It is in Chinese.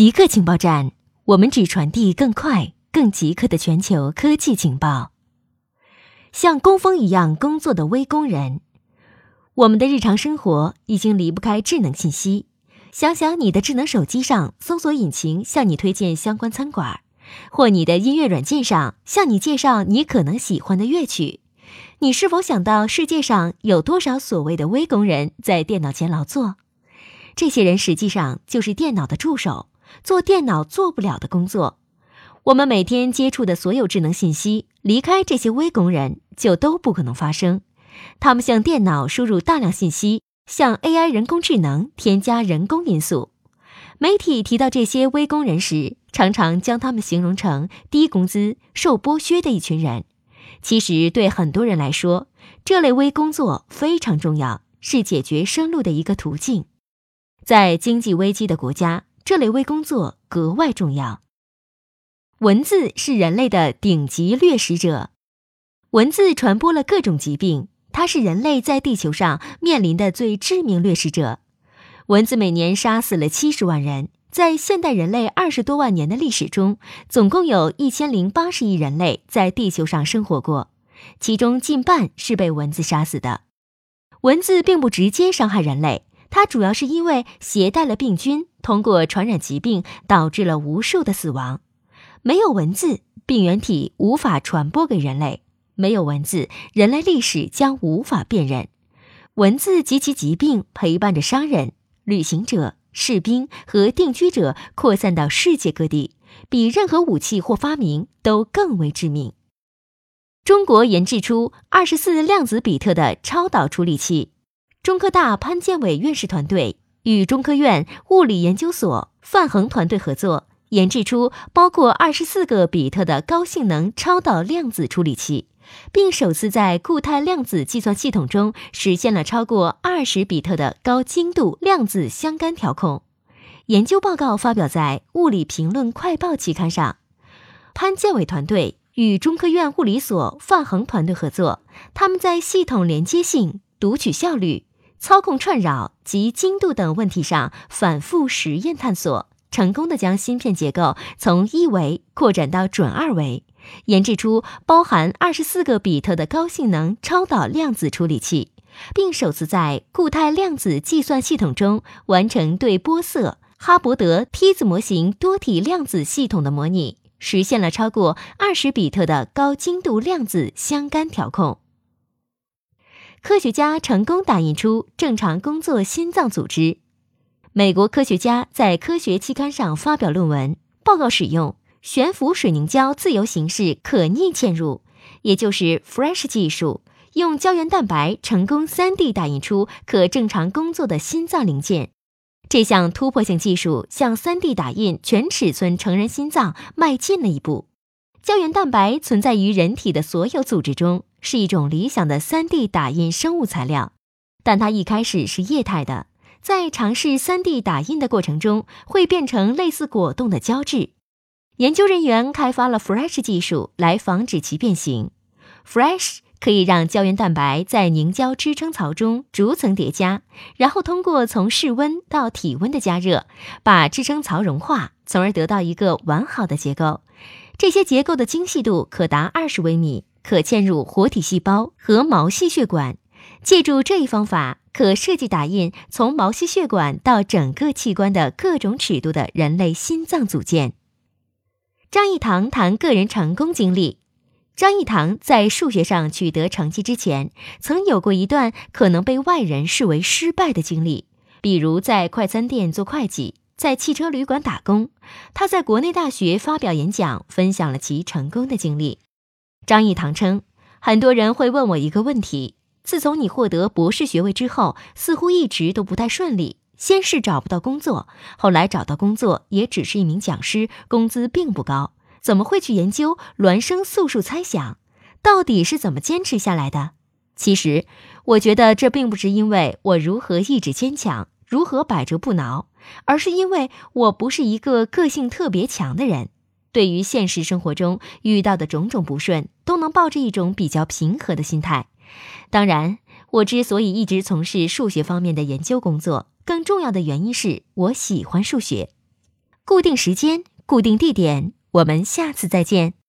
极客情报站，我们只传递更快、更极客的全球科技情报。像工蜂一样工作的微工人，我们的日常生活已经离不开智能信息。想想你的智能手机上，搜索引擎向你推荐相关餐馆，或你的音乐软件上向你介绍你可能喜欢的乐曲。你是否想到世界上有多少所谓的微工人在电脑前劳作？这些人实际上就是电脑的助手。做电脑做不了的工作，我们每天接触的所有智能信息，离开这些微工人就都不可能发生。他们向电脑输入大量信息，向 AI 人工智能添加人工因素。媒体提到这些微工人时，常常将他们形容成低工资、受剥削的一群人。其实，对很多人来说，这类微工作非常重要，是解决生路的一个途径。在经济危机的国家。这类微工作格外重要。文字是人类的顶级掠食者，文字传播了各种疾病，它是人类在地球上面临的最致命掠食者。蚊子每年杀死了七十万人，在现代人类二十多万年的历史中，总共有一千零八十亿人类在地球上生活过，其中近半是被蚊子杀死的。蚊子并不直接伤害人类。它主要是因为携带了病菌，通过传染疾病导致了无数的死亡。没有文字，病原体无法传播给人类；没有文字，人类历史将无法辨认。文字及其疾病陪伴着商人、旅行者、士兵和定居者扩散到世界各地，比任何武器或发明都更为致命。中国研制出二十四量子比特的超导处理器。中科大潘建伟院士团队与中科院物理研究所范恒团队合作，研制出包括二十四个比特的高性能超导量子处理器，并首次在固态量子计算系统中实现了超过二十比特的高精度量子相干调控。研究报告发表在《物理评论快报》期刊上。潘建伟团队与中科院物理所范恒团队合作，他们在系统连接性、读取效率。操控串扰及精度等问题上反复实验探索，成功的将芯片结构从一维扩展到准二维，研制出包含二十四个比特的高性能超导量子处理器，并首次在固态量子计算系统中完成对波色哈伯德梯子模型多体量子系统的模拟，实现了超过二十比特的高精度量子相干调控。科学家成功打印出正常工作心脏组织。美国科学家在科学期刊上发表论文，报告使用悬浮水凝胶自由形式可逆嵌入，也就是 Fresh 技术，用胶原蛋白成功 3D 打印出可正常工作的心脏零件。这项突破性技术向 3D 打印全尺寸成人心脏迈进了一步。胶原蛋白存在于人体的所有组织中。是一种理想的 3D 打印生物材料，但它一开始是液态的，在尝试 3D 打印的过程中会变成类似果冻的胶质。研究人员开发了 Fresh 技术来防止其变形。Fresh 可以让胶原蛋白在凝胶支撑槽中逐层叠加，然后通过从室温到体温的加热，把支撑槽融化，从而得到一个完好的结构。这些结构的精细度可达二十微米。可嵌入活体细胞和毛细血管，借助这一方法，可设计打印从毛细血管到整个器官的各种尺度的人类心脏组件。张益唐谈个人成功经历。张益唐在数学上取得成绩之前，曾有过一段可能被外人视为失败的经历，比如在快餐店做会计，在汽车旅馆打工。他在国内大学发表演讲，分享了其成功的经历。张益唐称，很多人会问我一个问题：自从你获得博士学位之后，似乎一直都不太顺利。先是找不到工作，后来找到工作也只是一名讲师，工资并不高。怎么会去研究孪生素数猜想？到底是怎么坚持下来的？其实，我觉得这并不是因为我如何意志坚强，如何百折不挠，而是因为我不是一个个性特别强的人。对于现实生活中遇到的种种不顺，都能抱着一种比较平和的心态。当然，我之所以一直从事数学方面的研究工作，更重要的原因是我喜欢数学。固定时间，固定地点，我们下次再见。